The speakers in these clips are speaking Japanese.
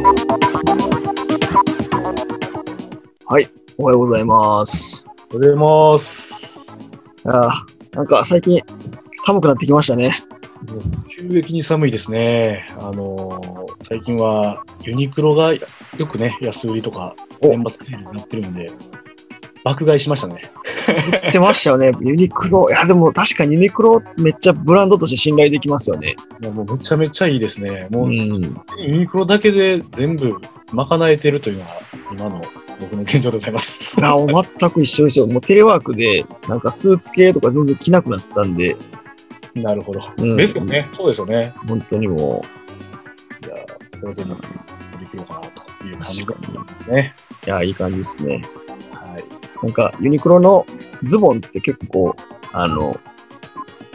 はい、おはようございます。おはようございます。あーなんか最近寒くなってきましたね。もう急激に寒いですね。あのー最近はユニクロがよくね、安売りとかお年末セールになってるんで、爆買いしましたね。言ってましたよね、ユニクロ。いや、でも確かにユニクロめっちゃブランドとして信頼できますよね。もうもうめちゃめちゃいいですね。もう、ん。ユニクロだけで全部賄えてるというのが今の僕の現状でございます。あ、全く一緒ですよ。もうテレワークで、なんかスーツ系とか全然着なくなったんで、なるほど。うんですよね。そうですよね。本当にもじゃあ、これでも取り切ろうかなというう、感じ。ですね。いや、いい感じですね。はい。なんか、ユニクロのズボンって結構、あの、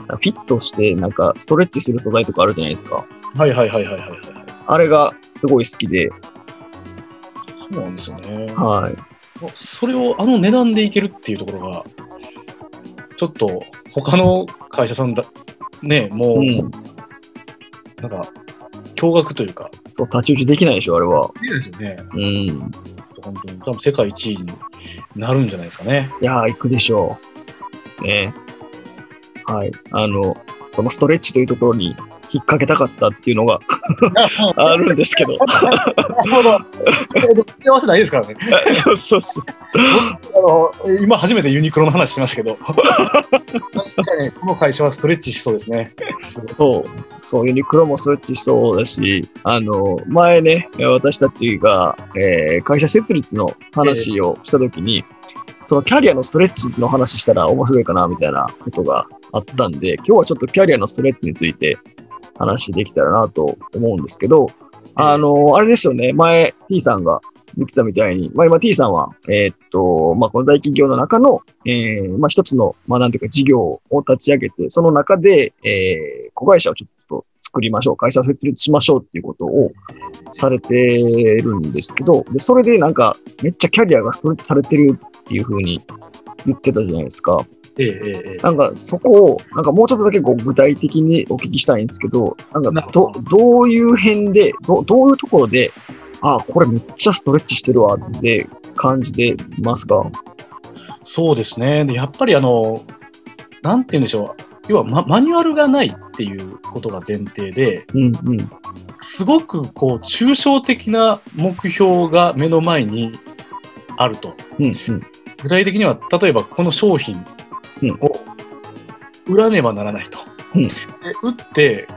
フィットして、なんか、ストレッチする素材とかあるじゃないですか。はいはいはいはいはいはい。あれがすごい好きで、そうなんですよね。はい。それをあの値段でいけるっていうところが、ちょっと他の会社さんだ、ね、もう、うん。なんか、驚愕というか、そう、太刀打ちできないでしょ、あれは。いいですよね。うん。本当に、多分世界一位になるんじゃないですかね。いやー、行くでしょう。ね。はい。あの、そのストレッチというところに引っ掛けたかったっていうのが あるんですけど。なるほど。幸せないですからね。そうそうそう。あの今初めてユニクロの話しましたけど、確かにこの会社はストレッチしそうですね。そう、そう、ユニクロもストレッチしそうだし、あの、前ね、私たちが、えー会社設立の話をしたときに、そのキャリアのストレッチの話したら面白いかな、みたいなことがあったんで、今日はちょっとキャリアのストレッチについて話できたらなと思うんですけど、あの、あれですよね、前 T さんが言ってたみたいに、まあ今 T さんは、えーっと、まあこの大企業の中の、えーまあ一つの、まあなんていうか事業を立ち上げて、その中で、えー、子会社をちょっと作りましょう、会社を設立しましょうっていうことをされてるんですけど、で、それでなんかめっちゃキャリアがストレッチされてるっていうふうに言ってたじゃないですか。えええええなんかそこを、なんかもうちょっとだけこう具体的にお聞きしたいんですけど、なんかどどどういう辺で、どどういうところで、あこれめっちゃストレッチしてるわって感じてますか？そうですね。で、やっぱりあの、なんて言うんでしょう。要はママニュアルがないっていうことが前提で、うんうん。すごくこう抽象的な目標が目の前にあると。うんうん。具体的には、例えばこの商品を売らねばならないと。うんで売って、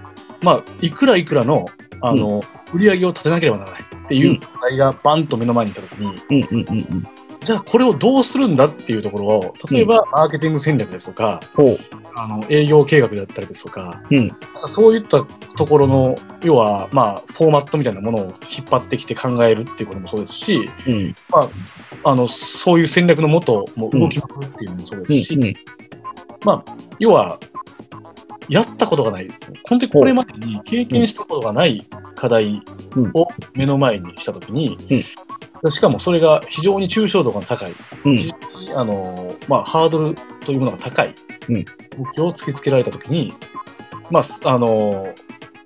まあ、いくらいくらのあの、売り上げを立てなければならないっていううん課題がバンと目の前にいたときに、うんうんうんうん。じゃあこれをどうするんだっていうところを、例えばマーケティング戦略ですとか、ほう。あの営業計画だったりですとか、うん。そういったところの、要は、まあ、フォーマットみたいなものを引っ張ってきて考えるっていうこともそうですし、うん。あのそういう戦略のもと、もう動きまくるっていうのもそうですし、うん。まあ、要は、やったことがない、本当にこれまでに経験したことがない課題を目の前にしたときに、しかもそれが非常に抽象度が高い、うん。非常にあの、まあ、ハードルというものが高い。うん。目標を突きつけられたときに、まあ、あの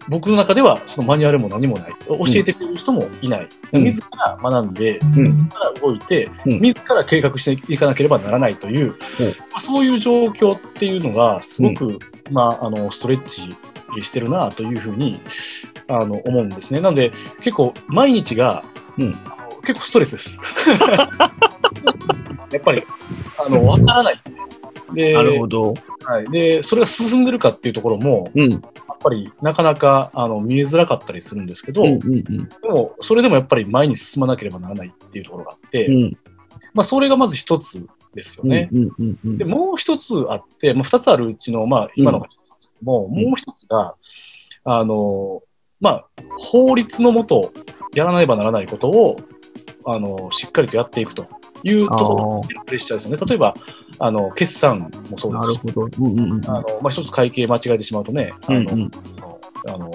僕の中ではそのマニュアルも何もない、教えてくれる人もいない、うん。自ら学んで、うん。自ら動いて、うん。自ら計画していかなければならないという、うん。まあ、そういう状況っていうのが、すごく、まあ、あのストレッチしてるなというふうにあの思うんですね。なので、結構、毎日が、うん結構ストレスです。やっぱり、あの分からない。でなるほど。はい、で、それが進んでるかっていうところも、うん。やっぱりなかなかあの見えづらかったりするんですけど、うん。うん。でも、それでもやっぱり前に進まなければならないっていうところがあって、うん。まあ、それがまず一つですよね。うん。うん。うん。で、もう一つあって、まあ、二つあるうちの、まあ、今のが一つなんですけども、うんもう一つが、あの、まあ、法律のもと、やらねばならないことを、あの、しっかりとやっていくというところのプレッシャーですよね。例えば、あの、決算もそうですし、一つ会計間違えてしまうとね、あの、うん。あの、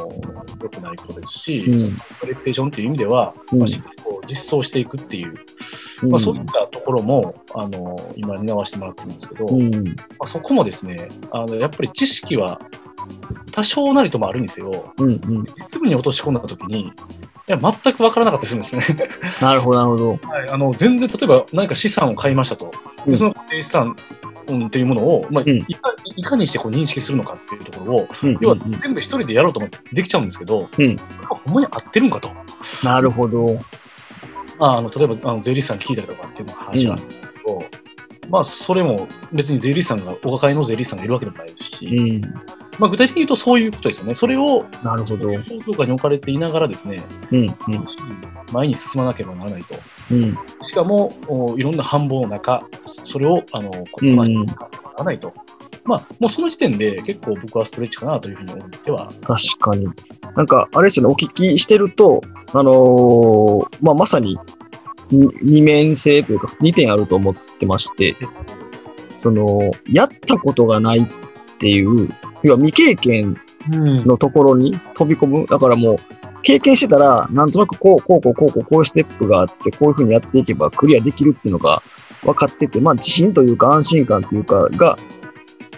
良くないことですし、うん。プレッテーションという意味では、うんまあ、しっかりこう実装していくっていう、うん。まあ、そういったところも、あの、今担わせてもらってるんですけど、うん。まあ、そこもですね、あのやっぱり知識は多少なりともあるんですよ。うんうん。実務に落とし込んだときに、いや、全く分からなかったりするんですね。なるほど、なるほど。はい、あの全然、例えば何か資産を買いましたと。うんでその固定資産うんっていうものを、まあうんいかいかにしてこう認識するのかっていうところを、うん要はうんうん全部一人でやろうと思ってできちゃうんですけど、うんほんまに合ってるんかと。なるほど。まあ、あの例えばあの税理士さんに聞いたりとかっていう話があるんですけど、まあ、それも別に税理士さんが、お抱えの税理士さんがいるわけでもないですし、うん。まあ、具体的に言うとそういうことですよね。それを、なるほど。状況下に置かれていながらですね、うん前に進まなければならないと。うん。うん。しかも、おいろんな繁忙の中、それを、あの、こうんなしていかならないと。まあ、もうその時点で結構僕はストレッチかなというふうに思っては、確かに。なんか、あれですよね、お聞きしてると、あのーまあ、まさに、に二面性というか、二点あると思ってまして、その、やったことがないっていう、要は未経験うんのところに飛び込む。だからもう、経験してたら、なんとなくこう、こう、こう、こう、こう、こういうステップがあって、こういうふうにやっていけばクリアできるっていうのが分かってて、まあ、自信というか安心感というか、が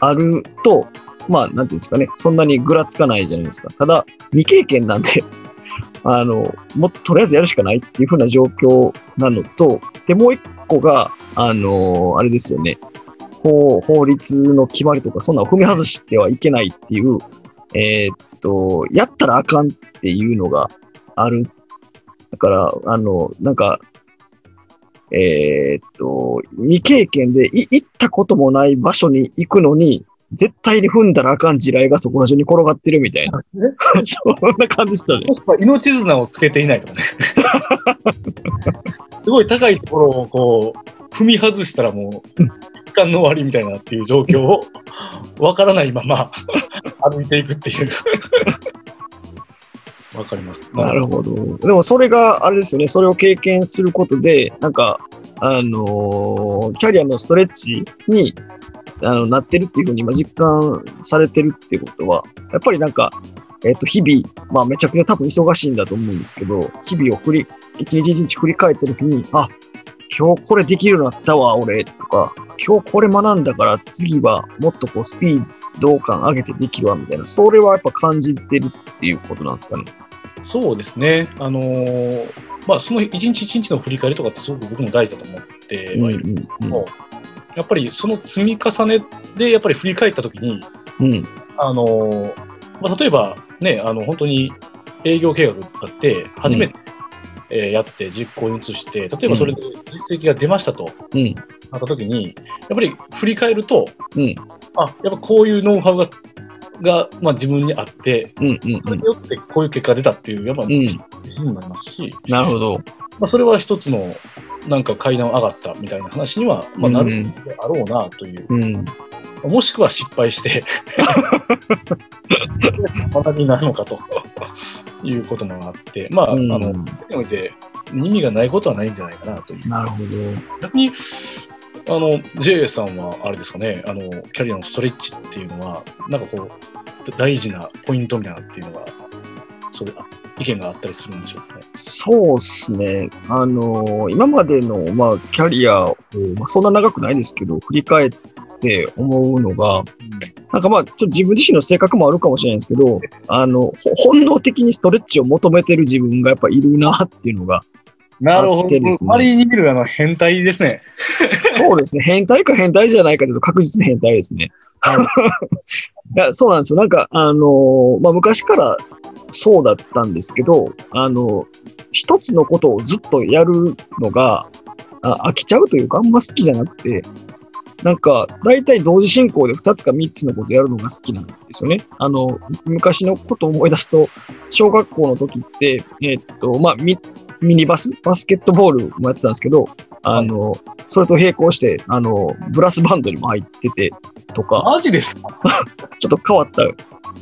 あると、まあ、なんていうんですかね、そんなにぐらつかないじゃないですか。ただ、未経験なんで、あの、もっととりあえずやるしかないっていうふうな状況なのと、で、もう一個が、あの、あれですよね、法法律の決まりとか、そんなの踏み外してはいけないっていう、えーっと、やったらあかんっていうのがある。だから、あの、なんか、えーっと、未経験でい行ったこともない場所に行くのに、絶対に踏んだらあかん地雷がそこら中に転がってるみたいな。そんな感じでしたね。命綱をつけていないとかね。すごい高いところをこう、踏み外したらもう、一貫の終わりみたいなっていう状況を、わからないまま 歩いていくっていう。わかります。なるほど。でもそれがあれですよね、それを経験することで、なんか、あのーキャリアのストレッチにあのなってるっていうふうに今実感されてるっていうことは、やっぱりなんか、えっ、と、日々、まあめちゃくちゃ多分忙しいんだと思うんですけど、日々を振り、一日一日振り返ったときに、あ、今日これできるようになったわ、俺、とか、今日これ学んだから次はもっとこうスピード感上げてできるわ、みたいな、それはやっぱ感じてるっていうことなんですかね。そうですね。あのーまあ、その一日一日の振り返りとかってすごく僕も大事だと思ってはいるんですけども、やっぱりその積み重ねでやっぱり振り返ったときに、うん。うん。あのーまあ、例えばね、あの本当に営業計画があって、初めて、えーやって実行に移して、例えばそれで実績が出ましたとうん。なったときに、やっぱり振り返ると、うん。あやっぱこういうノウハウがが、まあ、自分にあって、うん。うん。それによってこういう結果が出たっていう、やっぱん自信にもなりますし、なるほど。まあ、それは一つのなんか階段上がったみたいな話には、まあ、なるうんであろうなという、うん。もしくは失敗して 学びになるのかということもあって、まあ、うんあの、において意味がないことはないんじゃないかなという。なるほど。逆に、あの、JA さんはあれですかね、あの、キャリアのストレッチっていうのは、なんかこう、大事なポイントみたいなっていうのが、それ、あ意見があったりするんでしょうかね。そうっすね。あの今までの、まあ、キャリアを、まあ、そんな長くないですけど、振り返って思うのが、なんかまあ、ちょっと自分自身の性格もあるかもしれないんですけど、あの、ほ本能的にストレッチを求めてる自分がやっぱいるなっていうのが、なるほど。周りに見るあの変態ですね。そうですね。変態か変態じゃないかというと確実に変態ですね。いやそうなんですよ。なんか、あのまあ、昔からそうだったんですけど、あの一つのことをずっとやるのが、あ飽きちゃうというか、あんま好きじゃなくて、なんか、大体同時進行で2つか3つのことやるのが好きなんですよね。あの、昔のことを思い出すと、小学校の時って、えっと、まあ、ミミニバス、バスケットボールもやってたんですけど、あの、それと並行して、あの、ブラスバンドにも入っててとか、マジですか？ちょっと変わった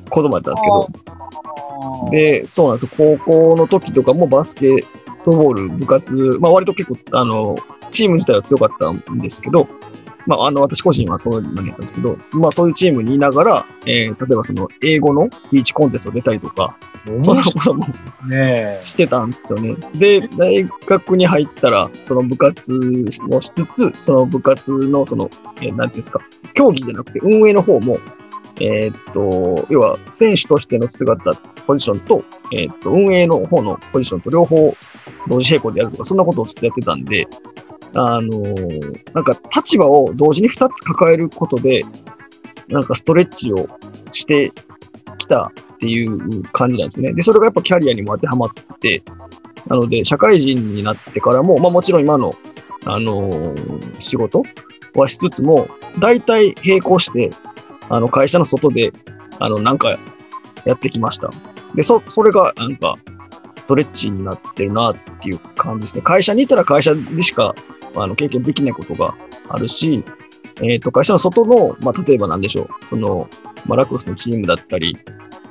子供だったんですけど、で、そうなんですよ。高校の時とかもバスケットボール部活、まあ割と結構、あの、チーム自体は強かったんですけど、まああの、私個人はそういうのにやったんですけど、まあそういうチームにいながら、えー例えばその英語のスピーチコンテスト出たりとか、そんなこともねしてたんですよね。で、大学に入ったら、その部活をしつつ、その部活の、その、えーなんていうんですか、競技じゃなくて運営の方も、えーっと、要は選手としての姿、ポジションと、えーっと、運営の方のポジションと両方同時並行でやるとか、そんなことをずっとやってたんで、あのーなんか立場を同時に2つ抱えることで、なんかストレッチをしてきたっていう感じなんですね。で、それがやっぱキャリアにも当てはまって、なので、社会人になってからも、まあもちろん今の、あのー仕事はしつつも、大体並行して、あの、会社の外で、あの、なんかやってきました。で、そ、それがなんか、ストレッチになってるなっていう感じですね。会社にいたら会社でしか、あの、経験できないことがあるし、えっ、と、会社の外の、まあ、例えばなんでしょう、その、まあ、ラクロスのチームだったり、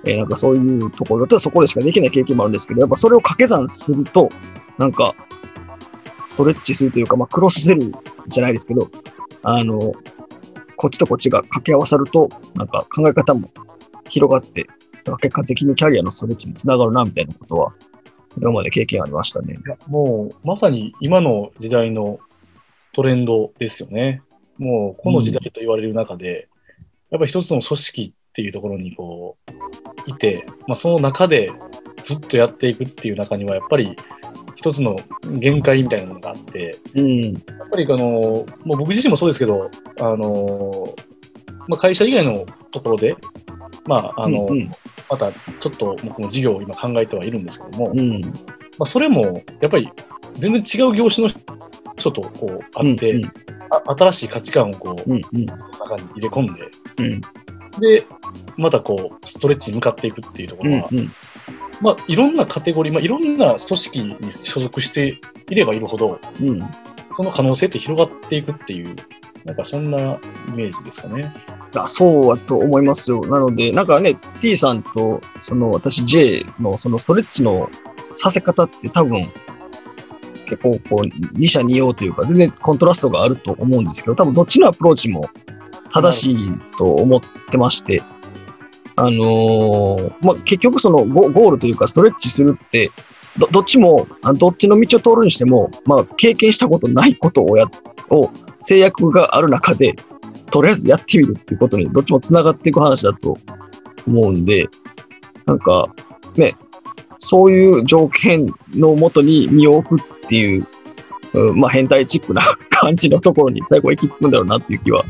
えーなんかそういうところだったらそこでしかできない経験もあるんですけど、やっぱそれを掛け算すると、なんか、ストレッチするというか、まあ、クロスセルじゃないですけど、あの、こっちとこっちが掛け合わさると、なんか考え方も広がって、結果的にキャリアのストレッチにつながるな、みたいなことは、今まで経験ありましたね。もうまさに今の時代のトレンドですよね。もうこの時代と言われる中で、やっぱり一つの組織っていうところにこういて、まあ、その中でずっとやっていくっていう中にはやっぱり一つの限界みたいなものがあって、うん。やっぱりあのもう僕自身もそうですけど、あのまあ、会社以外のところで、まああのうんまたちょっと僕も事業を今考えてはいるんですけども、うん。まあ、それもやっぱり全然違う業種の人とこう会って、うんあ新しい価値観をこううん。うん。中に入れ込んで、うん。で、またこうストレッチに向かっていくっていうとこうん。ろは、うん。まあ、いろんなカテゴリー、まあ、いろんな組織に所属していればいるほど、うん。その可能性って広がっていくっていう、なんかそんなイメージですかね。あそうだと思いますよ。なので、なんかね、T さんと、その私 J のそのストレッチのさせ方って多分、結構こう、二者二様というか、全然コントラストがあると思うんですけど、多分どっちのアプローチも正しいと思ってまして、あのーまあ、結局そのゴールというか、ストレッチするって、どどっちも、どっちの道を通るにしても、まあ、経験したことないことをや、を制約がある中で、とりあえずやってみるっていうことに、どっちもつながっていく話だと思うんで、なんか、ね、そういう条件のもとに身を置くっていう、うんまあ変態チックな感じのところに最後行き着くんだろうなっていう気は、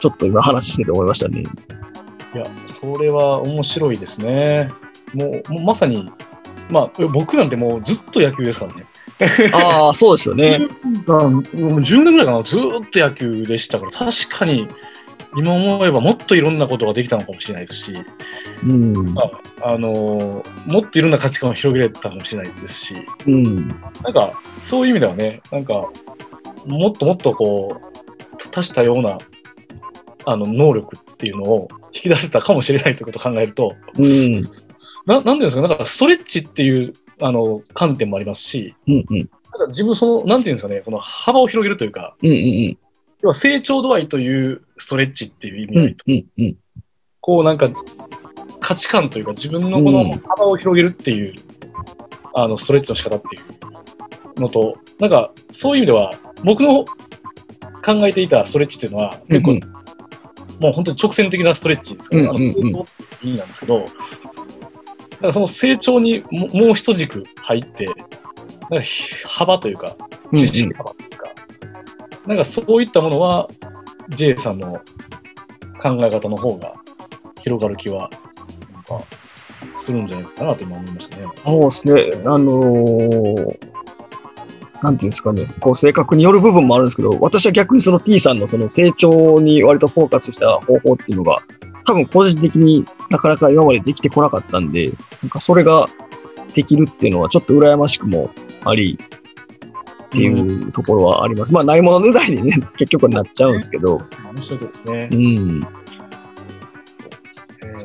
ちょっと今話してて思いましたね。いや、それは面白いですね。もう、もうまさに、まあ、僕なんてもうずっと野球ですからね。ああ、そうですよね。うんもう10年ぐらいかな、ずーっと野球でしたから、確かに、今思えばもっといろんなことができたのかもしれないですし、うん。あのーもっといろんな価値観を広げれたかもしれないですし、うん。なんか、そういう意味ではね、なんか、もっともっとこう、多種多様な、あの、能力っていうのを引き出せたかもしれないということを考えると、うん。ななんていうんですか、なんかストレッチっていうあの観点もありますし、うん。うん。なんか自分その、なんていうんですかね、この幅を広げるというか、うん。うん。要は成長度合いというストレッチっていう意味うん合いと、。うん。うん。こうなんか価値観というか自分のこのうん。幅を広げるっていう、あのストレッチの仕方っていうのと、なんかそういう意味では僕の考えていたストレッチっていうのは結構、うんもう本当に直線的なストレッチですから、ねうんうん。うの意味なんですけど、だからその成長にももう一軸入って、なんか幅というか、うん。知識幅というか、なんかそういったものは J さんの考え方の方が広がる気は、か、するんじゃないかなと今思いましたね。そうですね。あのーなんていうんですかね、こう性格による部分もあるんですけど、私は逆にその T さんのその成長に割とフォーカスした方法っていうのが、多分個人的になかなか今までできてこなかったんで、なんかそれができるっていうのはちょっと羨ましくもあり、っていうところはあります。まあ、ないものねだりにね、結局なっちゃうんですけど、面白いですねう。ん。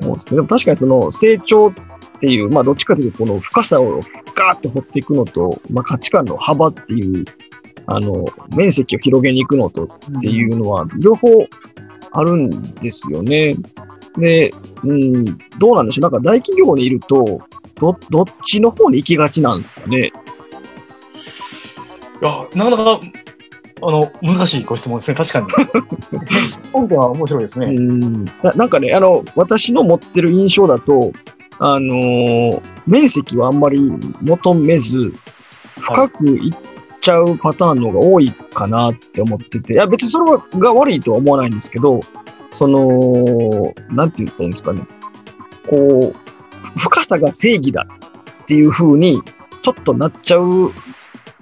えーそうですね。でも確かにその成長っていう、まあどっちかというとこの深さをガーって掘っていくのと、まあ価値観の幅っていう、あの、面積を広げに行くのとっていうのは、両方あるんですよね。で、うん、どうなんでしょう。なんか大企業にいると、ど、どっちの方に行きがちなんですかね。いや、なかなかあの、難しいご質問ですね。確かに。本件は面白いですうね。んななんかね、あの、私の持ってる印象だと、あのー面積はあんまり求めず、深くいっちゃうパターンの方が多いかなって思ってて、いや、別にそれはが悪いとは思わないんですけど、その、なんて言ったらいいんですかね。こう、深さが正義だっていう風に、ちょっとなっちゃう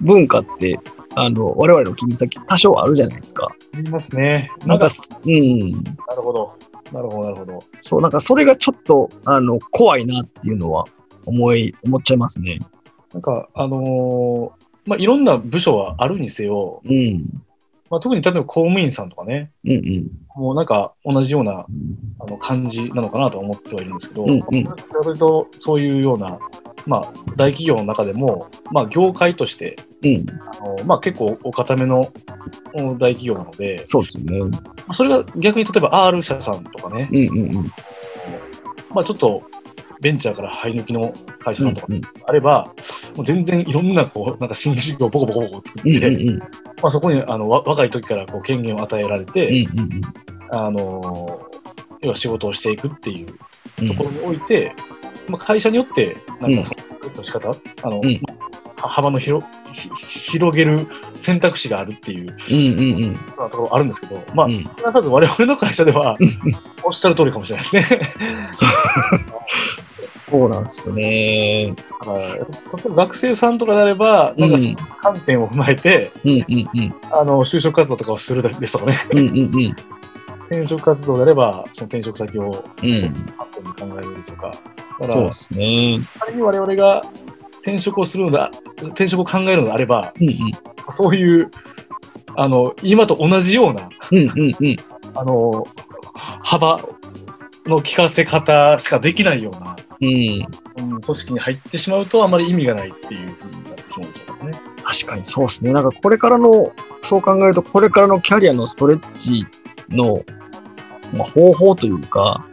文化って、あの、我々の勤務先多少あるじゃないですか。ありますね。なんか、、うん。なるほど。なるほど、なるほど。そう、なんかそれがちょっと、あの、怖いなっていうのは思い、思っちゃいますね。なんか、あのーまあ、いろんな部署はあるにせよ、うん。まあ、特に例えば公務員さんとかね、うんうん。もうなんか同じようなあの感じなのかなと思ってはいるんですけど、うんうんそれとそういうような、まあ、大企業の中でも、まあ、業界としてうん。あの、まあ、結構お固めのお大企業なので、そうですよね。まあそれが逆に例えば R 社さんとかね、うんうんうん。まあ、ちょっとベンチャーから生え抜きの会社さんとかうんあれば、もう全然いろんなこうなんか新事業をボコボコボコ作って、うんうんうん。まあ、そこにあのわ若い時からこう権限を与えられて、うんうんうん。あの要は仕事をしていくっていううんところにおいて、まあ、会社によって、なんうんかその、の仕方、あの、うんまあ幅の広ひ広げる選択肢があるっていううんうんうん。ところあるんですけど、まあ、うん少なからず我々の会社ではうんうんおっしゃる通りかもしれないですね。そうなんですよね。だから例えば学生さんとかであれば、なんかその観点を踏まえて、うんうんうん。あの就職活動とかをするですとかね、うんうんうん。転職活動であれば、その転職先をうん。観点に考えるですとか、だからそうで、すね。仮に我々が転職をするのだ、転職を考えるのであれば、うんうん。そういう、あの、今と同じような、うんうんうん。あの、幅の聞かせ方しかできないような、うん。うん、組織に入ってしまうとあまり意味がないっていうふうになってしまうんでしょうかね。確かにそうですね。なんかこれからの、そう考えると、これからのキャリアのストレッチの、まあ、方法というか、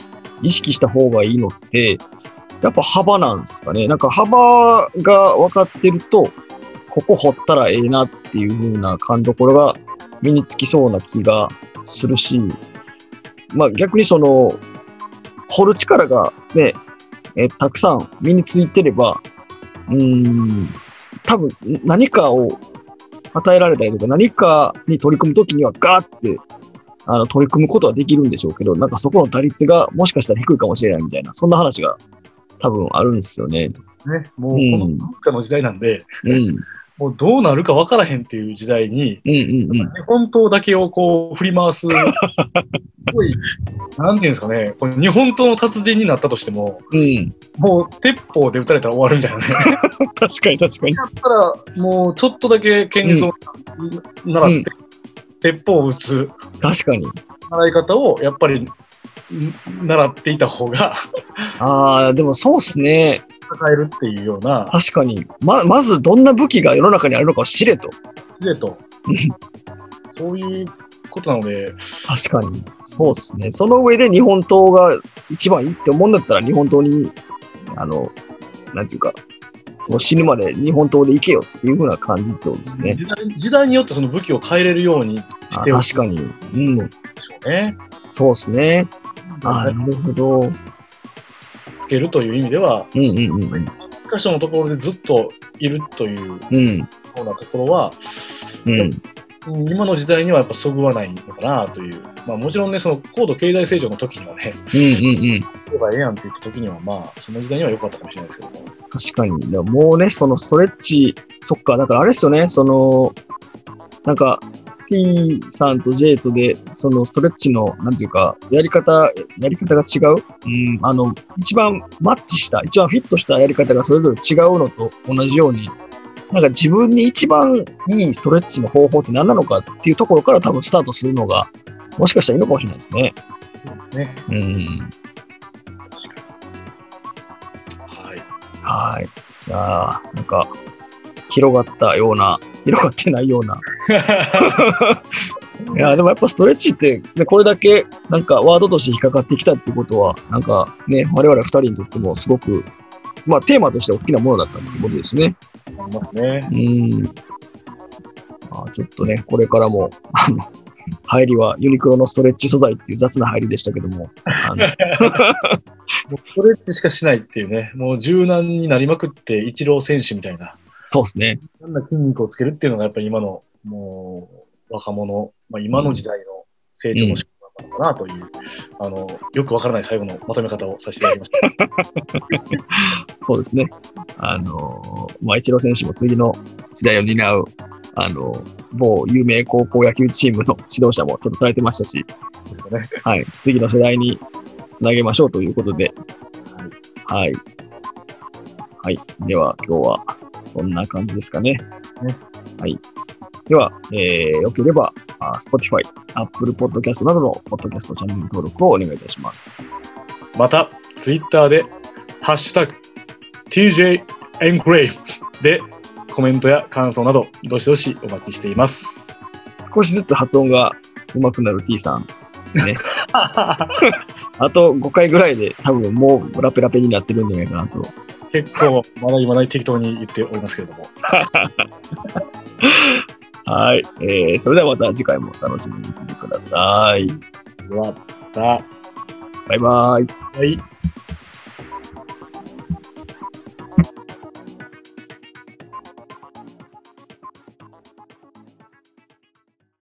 意識した方がいいのって、やっぱ幅なんですかね。なんか幅が分かってると、ここ掘ったらええなっていう風な勘どころが身につきそうな気がするし、まあ逆にその、掘る力がね、えたくさん身についてれば、うーん、多分何かを与えられたりとか、何かに取り組むときにはガーってあの取り組むことはできるんでしょうけど、なんかそこの打率がもしかしたら低いかもしれないみたいな、そんな話が多分あるんですよね。ね、もうこうんの文化の時代なんで、うん。もうどうなるか分からへんっていう時代に、うんうんうん。日本刀だけをこう振り回す、すごい、なんていうんですかね、これ日本刀の達人になったとしても、うん。もう鉄砲で撃たれたら終わるみたいなね。確かに確かに。だったら、もうちょっとだけ剣術を習って、鉄砲を撃つ確かに。習い方をやっぱりん習っていた方がああ、でもそうっすね。戦えるっていうような、確かに。ま、まずどんな武器が世の中にあるのかを知れと。でと、そういうことなので、確かに。そうっすね。その上で日本刀が一番いいって思うんだったら日本刀に、あの、なんていうか、もう死ぬまで日本刀でいけよっていう風な感じってことですね。時代時代によってその武器を変えれるようにあして確かに。うん。でしょうね。そうですね。あなるほど。うんつけるという意味では、うんうんうん。一箇所のところでずっといるというようなところは、うん。今の時代にはやっぱそぐわないのかなという、まあ、もちろんね、その高度経済成長の時にはね、うんうんうん。やればええやんって言った時には、まあ、その時代には良かったかもしれないですけど、確かに。でももうね、そのストレッチ、そっか、だからあれですよね、その、なんか、T さんと J とで、そのストレッチの、なんていうか、やり方、やり方が違う？うん、あの、一番マッチした、一番フィットしたやり方がそれぞれ違うのと同じように、なんか自分に一番いいストレッチの方法って何なのかっていうところから多分スタートするのが、もしかしたらいいのかもしれないですね。そうですね。うん。はい。はい。いやーなんか、広がったような、広がってないような。いやーでもやっぱストレッチって、ね、これだけなんかワードとして引っかかってきたってことは、なんかね、我々二人にとってもすごく、まあテーマとして大きなものだったってことですね。ありますね。うん。まあ、ちょっとね、これからも、あの、入りはユニクロのストレッチ素材っていう雑な入りでしたけども、あの もうストレッチしかしないっていうね、もう柔軟になりまくって、イチロー選手みたいな、そうですね。いろんな筋肉をつけるっていうのが、やっぱり今の、もう、若者、まあ、今の時代の成長の仕方なのかなという、あの、よくわからない最後のまとめ方をさせていただきました。そうですね。あの、まあ、イチロー選手も次の時代を担う、あの、某有名高校野球チームの指導者もちょっとされてましたし、ですよね。はい、次の世代につなげましょうということで、はい。はい。では、今日はそんな感じですかね。ねはい。では、えー、よければ、あ Spotify、Apple Podcast などのポッドキャストチャンネル登録をお願いいたします。また、ツイッターで、ハッシュタグ、TJ エンクレイで、コメントや感想など、どしどしお待ちしています。少しずつ発音が上手くなる T さんですね。あと5回ぐらいで多分もうラペラペになってるんじゃないかなと。結構、まだ今ない適当に言っておりますけれども。はい。えー、それではまた次回も楽しみにしててください。では、また、バイバイ。はい。